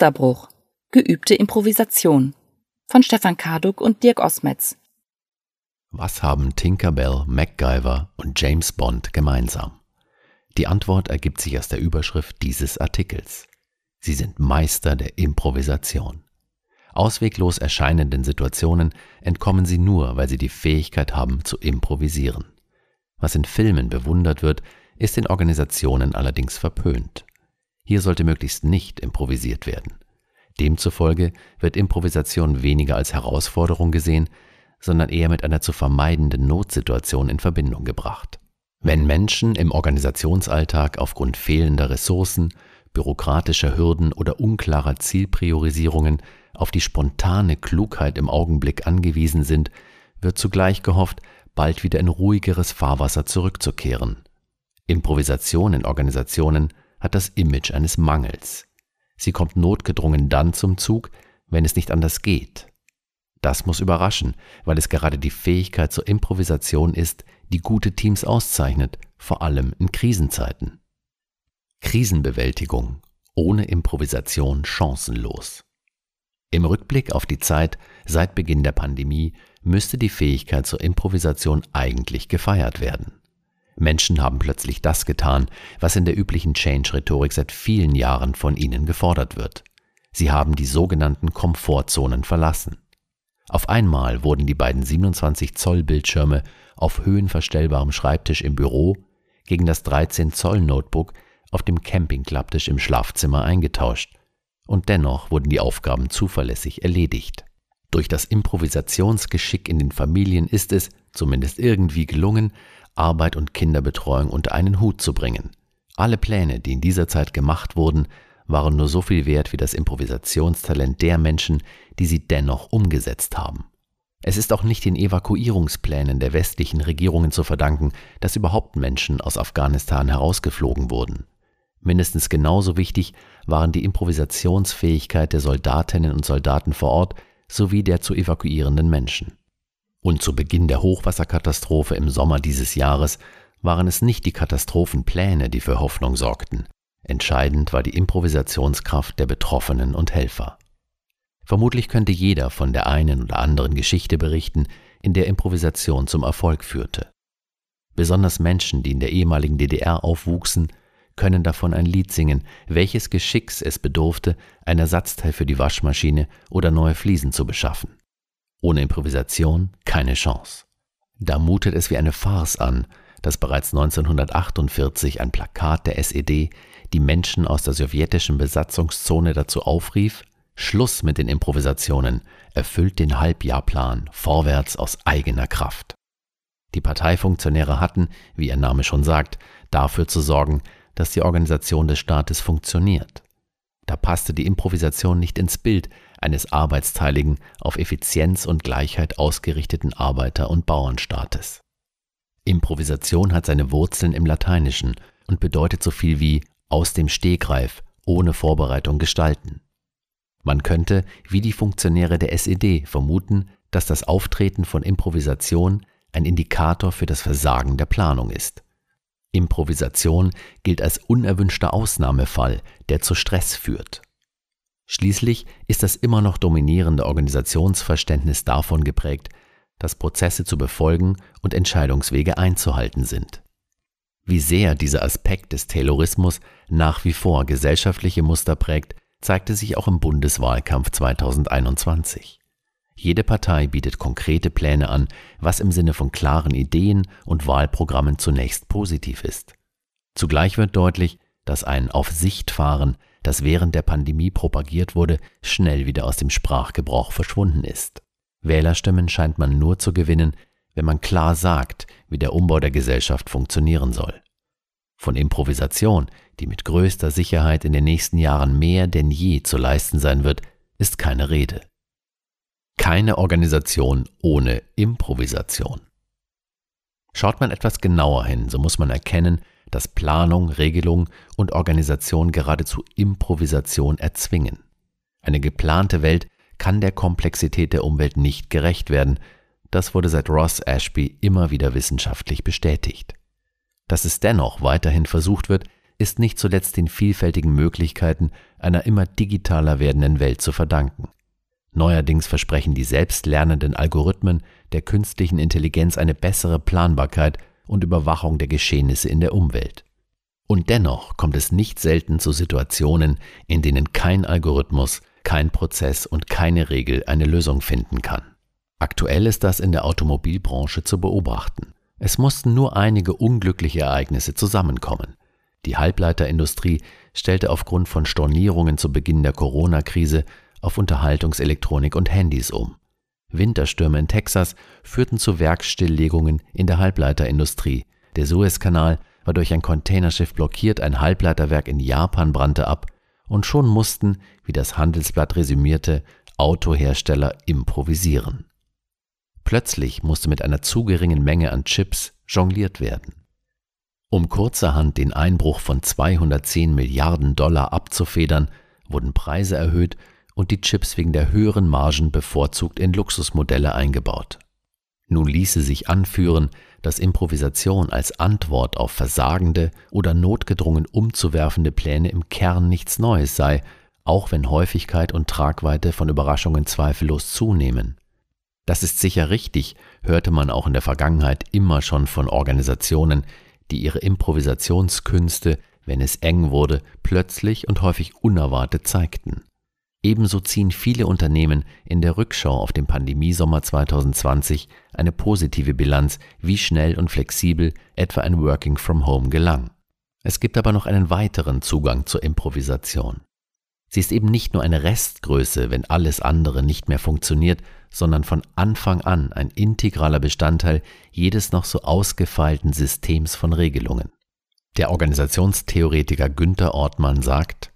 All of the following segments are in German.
Musterbruch. Geübte Improvisation. Von Stefan Karduk und Dirk Osmetz. Was haben Tinkerbell, MacGyver und James Bond gemeinsam? Die Antwort ergibt sich aus der Überschrift dieses Artikels. Sie sind Meister der Improvisation. Ausweglos erscheinenden Situationen entkommen sie nur, weil sie die Fähigkeit haben zu improvisieren. Was in Filmen bewundert wird, ist in Organisationen allerdings verpönt. Hier sollte möglichst nicht improvisiert werden. Demzufolge wird Improvisation weniger als Herausforderung gesehen, sondern eher mit einer zu vermeidenden Notsituation in Verbindung gebracht. Wenn Menschen im Organisationsalltag aufgrund fehlender Ressourcen, bürokratischer Hürden oder unklarer Zielpriorisierungen auf die spontane Klugheit im Augenblick angewiesen sind, wird zugleich gehofft, bald wieder in ruhigeres Fahrwasser zurückzukehren. Improvisation in Organisationen hat das Image eines Mangels. Sie kommt notgedrungen dann zum Zug, wenn es nicht anders geht. Das muss überraschen, weil es gerade die Fähigkeit zur Improvisation ist, die gute Teams auszeichnet, vor allem in Krisenzeiten. Krisenbewältigung ohne Improvisation chancenlos. Im Rückblick auf die Zeit seit Beginn der Pandemie müsste die Fähigkeit zur Improvisation eigentlich gefeiert werden. Menschen haben plötzlich das getan, was in der üblichen Change-Rhetorik seit vielen Jahren von ihnen gefordert wird. Sie haben die sogenannten Komfortzonen verlassen. Auf einmal wurden die beiden 27 Zoll Bildschirme auf höhenverstellbarem Schreibtisch im Büro gegen das 13 Zoll Notebook auf dem Campingklapptisch im Schlafzimmer eingetauscht. Und dennoch wurden die Aufgaben zuverlässig erledigt. Durch das Improvisationsgeschick in den Familien ist es, zumindest irgendwie gelungen, Arbeit und Kinderbetreuung unter einen Hut zu bringen. Alle Pläne, die in dieser Zeit gemacht wurden, waren nur so viel wert wie das Improvisationstalent der Menschen, die sie dennoch umgesetzt haben. Es ist auch nicht den Evakuierungsplänen der westlichen Regierungen zu verdanken, dass überhaupt Menschen aus Afghanistan herausgeflogen wurden. Mindestens genauso wichtig waren die Improvisationsfähigkeit der Soldatinnen und Soldaten vor Ort sowie der zu evakuierenden Menschen. Und zu Beginn der Hochwasserkatastrophe im Sommer dieses Jahres waren es nicht die Katastrophenpläne, die für Hoffnung sorgten. Entscheidend war die Improvisationskraft der Betroffenen und Helfer. Vermutlich könnte jeder von der einen oder anderen Geschichte berichten, in der Improvisation zum Erfolg führte. Besonders Menschen, die in der ehemaligen DDR aufwuchsen, können davon ein Lied singen, welches Geschicks es bedurfte, ein Ersatzteil für die Waschmaschine oder neue Fliesen zu beschaffen. Ohne Improvisation keine Chance. Da mutet es wie eine Farce an, dass bereits 1948 ein Plakat der SED die Menschen aus der sowjetischen Besatzungszone dazu aufrief, Schluss mit den Improvisationen, erfüllt den Halbjahrplan vorwärts aus eigener Kraft. Die Parteifunktionäre hatten, wie ihr Name schon sagt, dafür zu sorgen, dass die Organisation des Staates funktioniert. Da passte die Improvisation nicht ins Bild eines arbeitsteiligen, auf Effizienz und Gleichheit ausgerichteten Arbeiter- und Bauernstaates. Improvisation hat seine Wurzeln im Lateinischen und bedeutet so viel wie aus dem Stegreif, ohne Vorbereitung gestalten. Man könnte, wie die Funktionäre der SED, vermuten, dass das Auftreten von Improvisation ein Indikator für das Versagen der Planung ist. Improvisation gilt als unerwünschter Ausnahmefall, der zu Stress führt. Schließlich ist das immer noch dominierende Organisationsverständnis davon geprägt, dass Prozesse zu befolgen und Entscheidungswege einzuhalten sind. Wie sehr dieser Aspekt des Taylorismus nach wie vor gesellschaftliche Muster prägt, zeigte sich auch im Bundeswahlkampf 2021. Jede Partei bietet konkrete Pläne an, was im Sinne von klaren Ideen und Wahlprogrammen zunächst positiv ist. Zugleich wird deutlich, dass ein Auf Sicht fahren, das während der Pandemie propagiert wurde, schnell wieder aus dem Sprachgebrauch verschwunden ist. Wählerstimmen scheint man nur zu gewinnen, wenn man klar sagt, wie der Umbau der Gesellschaft funktionieren soll. Von Improvisation, die mit größter Sicherheit in den nächsten Jahren mehr denn je zu leisten sein wird, ist keine Rede. Keine Organisation ohne Improvisation. Schaut man etwas genauer hin, so muss man erkennen, dass Planung, Regelung und Organisation geradezu Improvisation erzwingen. Eine geplante Welt kann der Komplexität der Umwelt nicht gerecht werden, das wurde seit Ross Ashby immer wieder wissenschaftlich bestätigt. Dass es dennoch weiterhin versucht wird, ist nicht zuletzt den vielfältigen Möglichkeiten einer immer digitaler werdenden Welt zu verdanken. Neuerdings versprechen die selbstlernenden Algorithmen der künstlichen Intelligenz eine bessere Planbarkeit und Überwachung der Geschehnisse in der Umwelt. Und dennoch kommt es nicht selten zu Situationen, in denen kein Algorithmus, kein Prozess und keine Regel eine Lösung finden kann. Aktuell ist das in der Automobilbranche zu beobachten. Es mussten nur einige unglückliche Ereignisse zusammenkommen. Die Halbleiterindustrie stellte aufgrund von Stornierungen zu Beginn der Corona-Krise auf Unterhaltungselektronik und Handys um. Winterstürme in Texas führten zu Werksstilllegungen in der Halbleiterindustrie. Der Suezkanal war durch ein Containerschiff blockiert, ein Halbleiterwerk in Japan brannte ab und schon mussten, wie das Handelsblatt resümierte, Autohersteller improvisieren. Plötzlich musste mit einer zu geringen Menge an Chips jongliert werden. Um kurzerhand den Einbruch von 210 Milliarden Dollar abzufedern, wurden Preise erhöht und die Chips wegen der höheren Margen bevorzugt in Luxusmodelle eingebaut. Nun ließe sich anführen, dass Improvisation als Antwort auf versagende oder notgedrungen umzuwerfende Pläne im Kern nichts Neues sei, auch wenn Häufigkeit und Tragweite von Überraschungen zweifellos zunehmen. Das ist sicher richtig, hörte man auch in der Vergangenheit immer schon von Organisationen, die ihre Improvisationskünste, wenn es eng wurde, plötzlich und häufig unerwartet zeigten. Ebenso ziehen viele Unternehmen in der Rückschau auf den Pandemiesommer 2020 eine positive Bilanz, wie schnell und flexibel etwa ein Working from Home gelang. Es gibt aber noch einen weiteren Zugang zur Improvisation. Sie ist eben nicht nur eine Restgröße, wenn alles andere nicht mehr funktioniert, sondern von Anfang an ein integraler Bestandteil jedes noch so ausgefeilten Systems von Regelungen. Der Organisationstheoretiker Günther Ortmann sagt,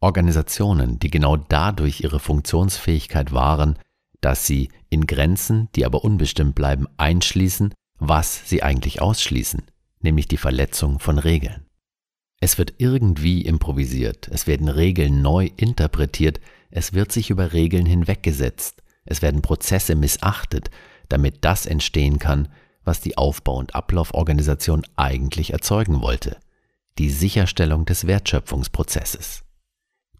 Organisationen, die genau dadurch ihre Funktionsfähigkeit wahren, dass sie in Grenzen, die aber unbestimmt bleiben, einschließen, was sie eigentlich ausschließen, nämlich die Verletzung von Regeln. Es wird irgendwie improvisiert, es werden Regeln neu interpretiert, es wird sich über Regeln hinweggesetzt, es werden Prozesse missachtet, damit das entstehen kann, was die Aufbau- und Ablauforganisation eigentlich erzeugen wollte, die Sicherstellung des Wertschöpfungsprozesses.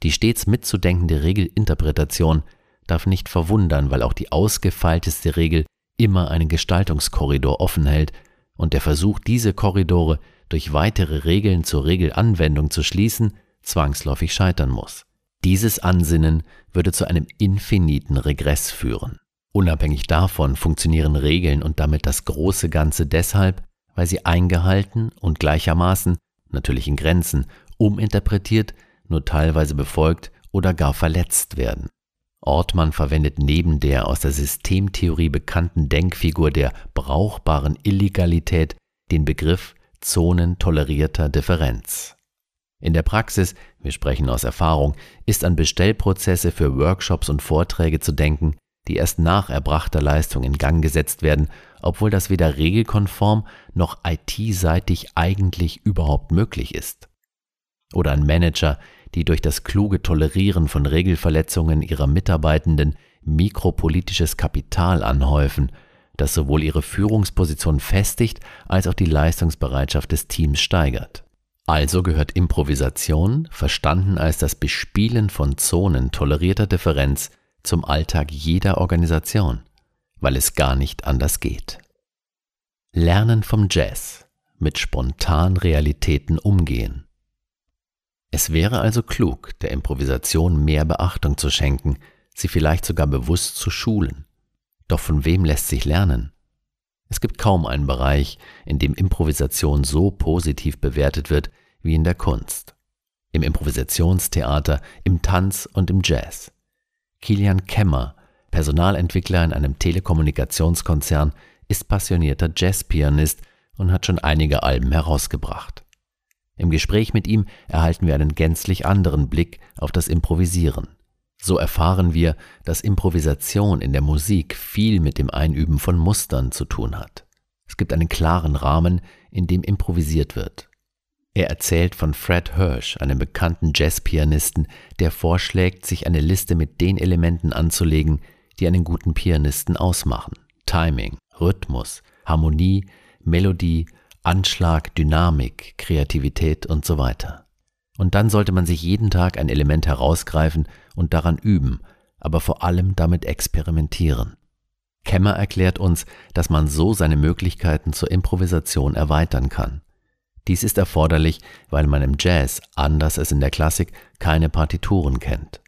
Die stets mitzudenkende Regelinterpretation darf nicht verwundern, weil auch die ausgefeilteste Regel immer einen Gestaltungskorridor offen hält und der Versuch, diese Korridore durch weitere Regeln zur Regelanwendung zu schließen, zwangsläufig scheitern muss. Dieses Ansinnen würde zu einem infiniten Regress führen. Unabhängig davon funktionieren Regeln und damit das große Ganze deshalb, weil sie eingehalten und gleichermaßen, natürlich in Grenzen, uminterpretiert nur teilweise befolgt oder gar verletzt werden. Ortmann verwendet neben der aus der Systemtheorie bekannten Denkfigur der brauchbaren Illegalität den Begriff Zonen tolerierter Differenz. In der Praxis, wir sprechen aus Erfahrung, ist an Bestellprozesse für Workshops und Vorträge zu denken, die erst nach erbrachter Leistung in Gang gesetzt werden, obwohl das weder regelkonform noch IT-seitig eigentlich überhaupt möglich ist. Oder an Manager, die durch das kluge Tolerieren von Regelverletzungen ihrer Mitarbeitenden mikropolitisches Kapital anhäufen, das sowohl ihre Führungsposition festigt als auch die Leistungsbereitschaft des Teams steigert. Also gehört Improvisation, verstanden als das Bespielen von Zonen tolerierter Differenz, zum Alltag jeder Organisation, weil es gar nicht anders geht. Lernen vom Jazz, mit spontan Realitäten umgehen. Es wäre also klug, der Improvisation mehr Beachtung zu schenken, sie vielleicht sogar bewusst zu schulen. Doch von wem lässt sich lernen? Es gibt kaum einen Bereich, in dem Improvisation so positiv bewertet wird wie in der Kunst. Im Improvisationstheater, im Tanz und im Jazz. Kilian Kemmer, Personalentwickler in einem Telekommunikationskonzern, ist passionierter Jazzpianist und hat schon einige Alben herausgebracht. Im Gespräch mit ihm erhalten wir einen gänzlich anderen Blick auf das Improvisieren. So erfahren wir, dass Improvisation in der Musik viel mit dem Einüben von Mustern zu tun hat. Es gibt einen klaren Rahmen, in dem improvisiert wird. Er erzählt von Fred Hirsch, einem bekannten Jazzpianisten, der vorschlägt, sich eine Liste mit den Elementen anzulegen, die einen guten Pianisten ausmachen. Timing, Rhythmus, Harmonie, Melodie Anschlag, Dynamik, Kreativität und so weiter. Und dann sollte man sich jeden Tag ein Element herausgreifen und daran üben, aber vor allem damit experimentieren. Kemmer erklärt uns, dass man so seine Möglichkeiten zur Improvisation erweitern kann. Dies ist erforderlich, weil man im Jazz, anders als in der Klassik, keine Partituren kennt.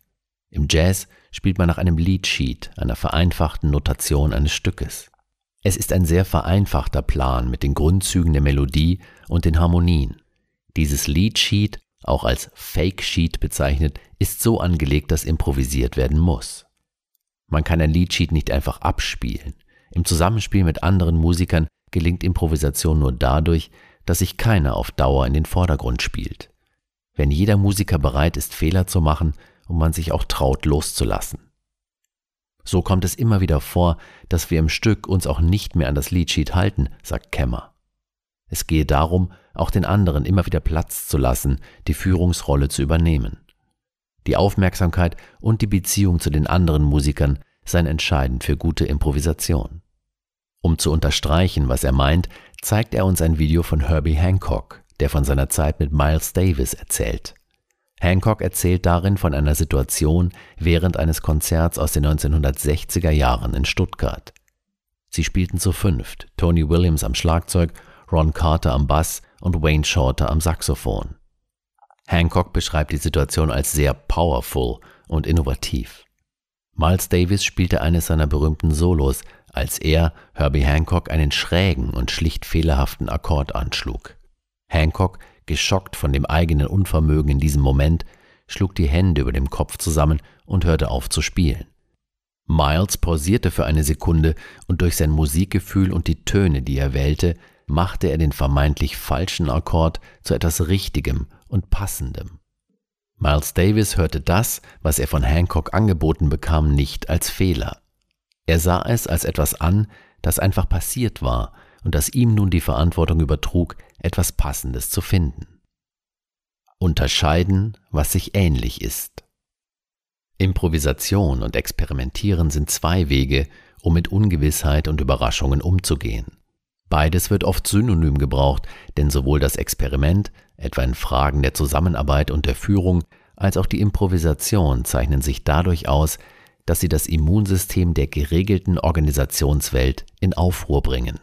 Im Jazz spielt man nach einem Leadsheet, einer vereinfachten Notation eines Stückes. Es ist ein sehr vereinfachter Plan mit den Grundzügen der Melodie und den Harmonien. Dieses Leadsheet, auch als Fake Sheet bezeichnet, ist so angelegt, dass improvisiert werden muss. Man kann ein Leadsheet nicht einfach abspielen. Im Zusammenspiel mit anderen Musikern gelingt Improvisation nur dadurch, dass sich keiner auf Dauer in den Vordergrund spielt. Wenn jeder Musiker bereit ist, Fehler zu machen und man sich auch traut, loszulassen. So kommt es immer wieder vor, dass wir im Stück uns auch nicht mehr an das Liedsheet halten, sagt Kemmer. Es gehe darum, auch den anderen immer wieder Platz zu lassen, die Führungsrolle zu übernehmen. Die Aufmerksamkeit und die Beziehung zu den anderen Musikern seien entscheidend für gute Improvisation. Um zu unterstreichen, was er meint, zeigt er uns ein Video von Herbie Hancock, der von seiner Zeit mit Miles Davis erzählt. Hancock erzählt darin von einer Situation während eines Konzerts aus den 1960er Jahren in Stuttgart. Sie spielten zu fünft, Tony Williams am Schlagzeug, Ron Carter am Bass und Wayne Shorter am Saxophon. Hancock beschreibt die Situation als sehr powerful und innovativ. Miles Davis spielte eines seiner berühmten Solos, als er, Herbie Hancock, einen schrägen und schlicht fehlerhaften Akkord anschlug. Hancock, geschockt von dem eigenen Unvermögen in diesem Moment, schlug die Hände über dem Kopf zusammen und hörte auf zu spielen. Miles pausierte für eine Sekunde und durch sein Musikgefühl und die Töne, die er wählte, machte er den vermeintlich falschen Akkord zu etwas Richtigem und Passendem. Miles Davis hörte das, was er von Hancock angeboten bekam, nicht als Fehler. Er sah es als etwas an, das einfach passiert war und das ihm nun die Verantwortung übertrug, etwas Passendes zu finden. Unterscheiden, was sich ähnlich ist. Improvisation und Experimentieren sind zwei Wege, um mit Ungewissheit und Überraschungen umzugehen. Beides wird oft synonym gebraucht, denn sowohl das Experiment, etwa in Fragen der Zusammenarbeit und der Führung, als auch die Improvisation zeichnen sich dadurch aus, dass sie das Immunsystem der geregelten Organisationswelt in Aufruhr bringen.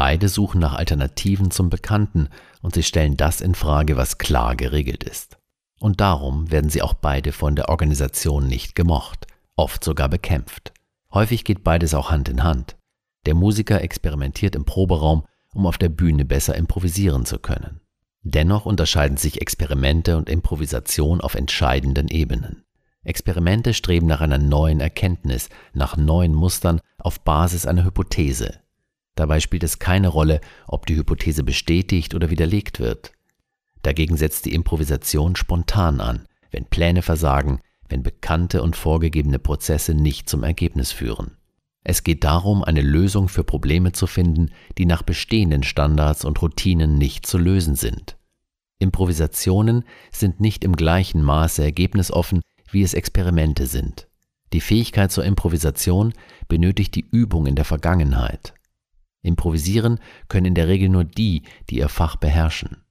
Beide suchen nach Alternativen zum Bekannten und sie stellen das in Frage, was klar geregelt ist. Und darum werden sie auch beide von der Organisation nicht gemocht, oft sogar bekämpft. Häufig geht beides auch Hand in Hand. Der Musiker experimentiert im Proberaum, um auf der Bühne besser improvisieren zu können. Dennoch unterscheiden sich Experimente und Improvisation auf entscheidenden Ebenen. Experimente streben nach einer neuen Erkenntnis, nach neuen Mustern auf Basis einer Hypothese. Dabei spielt es keine Rolle, ob die Hypothese bestätigt oder widerlegt wird. Dagegen setzt die Improvisation spontan an, wenn Pläne versagen, wenn bekannte und vorgegebene Prozesse nicht zum Ergebnis führen. Es geht darum, eine Lösung für Probleme zu finden, die nach bestehenden Standards und Routinen nicht zu lösen sind. Improvisationen sind nicht im gleichen Maße ergebnisoffen wie es Experimente sind. Die Fähigkeit zur Improvisation benötigt die Übung in der Vergangenheit. Improvisieren können in der Regel nur die, die ihr Fach beherrschen.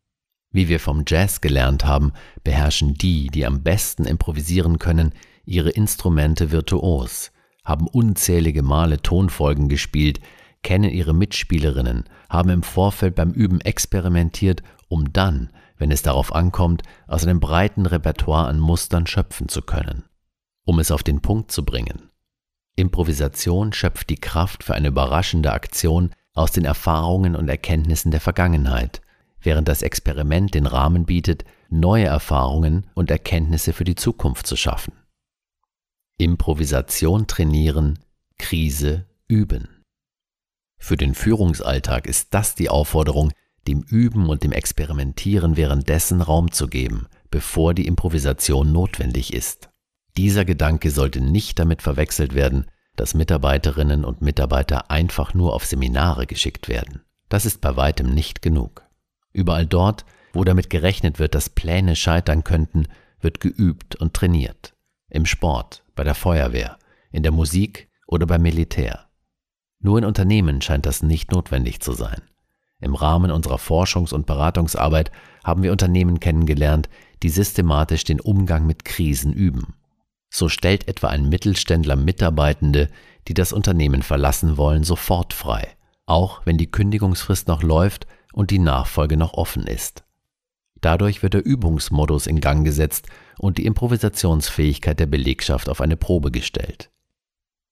Wie wir vom Jazz gelernt haben, beherrschen die, die am besten improvisieren können, ihre Instrumente virtuos, haben unzählige Male Tonfolgen gespielt, kennen ihre Mitspielerinnen, haben im Vorfeld beim Üben experimentiert, um dann wenn es darauf ankommt, aus einem breiten Repertoire an Mustern schöpfen zu können. Um es auf den Punkt zu bringen. Improvisation schöpft die Kraft für eine überraschende Aktion aus den Erfahrungen und Erkenntnissen der Vergangenheit, während das Experiment den Rahmen bietet, neue Erfahrungen und Erkenntnisse für die Zukunft zu schaffen. Improvisation trainieren, Krise üben. Für den Führungsalltag ist das die Aufforderung, dem Üben und dem Experimentieren währenddessen Raum zu geben, bevor die Improvisation notwendig ist. Dieser Gedanke sollte nicht damit verwechselt werden, dass Mitarbeiterinnen und Mitarbeiter einfach nur auf Seminare geschickt werden. Das ist bei weitem nicht genug. Überall dort, wo damit gerechnet wird, dass Pläne scheitern könnten, wird geübt und trainiert. Im Sport, bei der Feuerwehr, in der Musik oder beim Militär. Nur in Unternehmen scheint das nicht notwendig zu sein. Im Rahmen unserer Forschungs- und Beratungsarbeit haben wir Unternehmen kennengelernt, die systematisch den Umgang mit Krisen üben. So stellt etwa ein Mittelständler Mitarbeitende, die das Unternehmen verlassen wollen, sofort frei, auch wenn die Kündigungsfrist noch läuft und die Nachfolge noch offen ist. Dadurch wird der Übungsmodus in Gang gesetzt und die Improvisationsfähigkeit der Belegschaft auf eine Probe gestellt.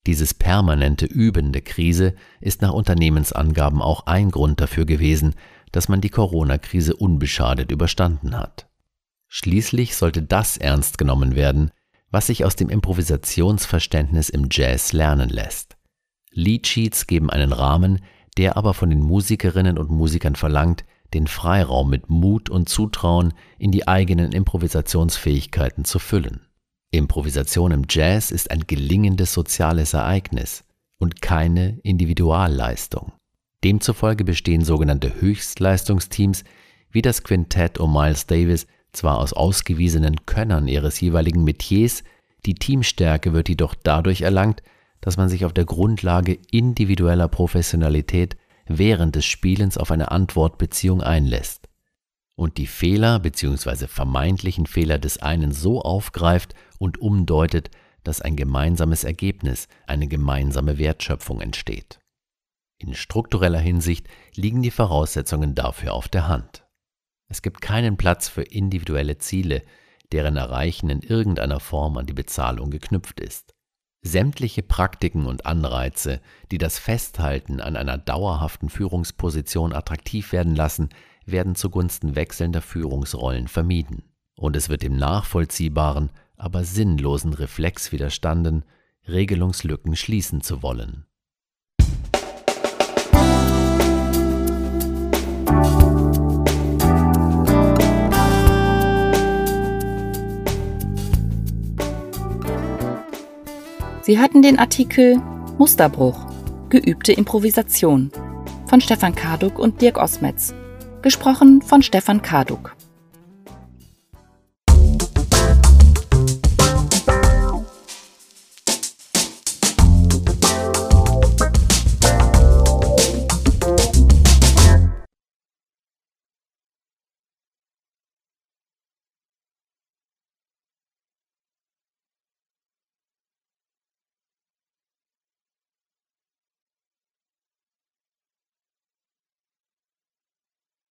Dieses permanente Üben der Krise ist nach Unternehmensangaben auch ein Grund dafür gewesen, dass man die Corona-Krise unbeschadet überstanden hat. Schließlich sollte das ernst genommen werden, was sich aus dem Improvisationsverständnis im Jazz lernen lässt. Leadsheets geben einen Rahmen, der aber von den Musikerinnen und Musikern verlangt, den Freiraum mit Mut und Zutrauen in die eigenen Improvisationsfähigkeiten zu füllen. Improvisation im Jazz ist ein gelingendes soziales Ereignis und keine Individualleistung. Demzufolge bestehen sogenannte Höchstleistungsteams wie das Quintett um Miles Davis zwar aus ausgewiesenen Könnern ihres jeweiligen Metiers, die Teamstärke wird jedoch dadurch erlangt, dass man sich auf der Grundlage individueller Professionalität während des Spielens auf eine Antwortbeziehung einlässt und die Fehler bzw. vermeintlichen Fehler des einen so aufgreift und umdeutet, dass ein gemeinsames Ergebnis, eine gemeinsame Wertschöpfung entsteht. In struktureller Hinsicht liegen die Voraussetzungen dafür auf der Hand. Es gibt keinen Platz für individuelle Ziele, deren Erreichen in irgendeiner Form an die Bezahlung geknüpft ist. Sämtliche Praktiken und Anreize, die das Festhalten an einer dauerhaften Führungsposition attraktiv werden lassen, werden zugunsten wechselnder Führungsrollen vermieden. Und es wird dem nachvollziehbaren, aber sinnlosen Reflex widerstanden, Regelungslücken schließen zu wollen. Sie hatten den Artikel Musterbruch, geübte Improvisation von Stefan Karduk und Dirk Osmetz Gesprochen von Stefan Karduk.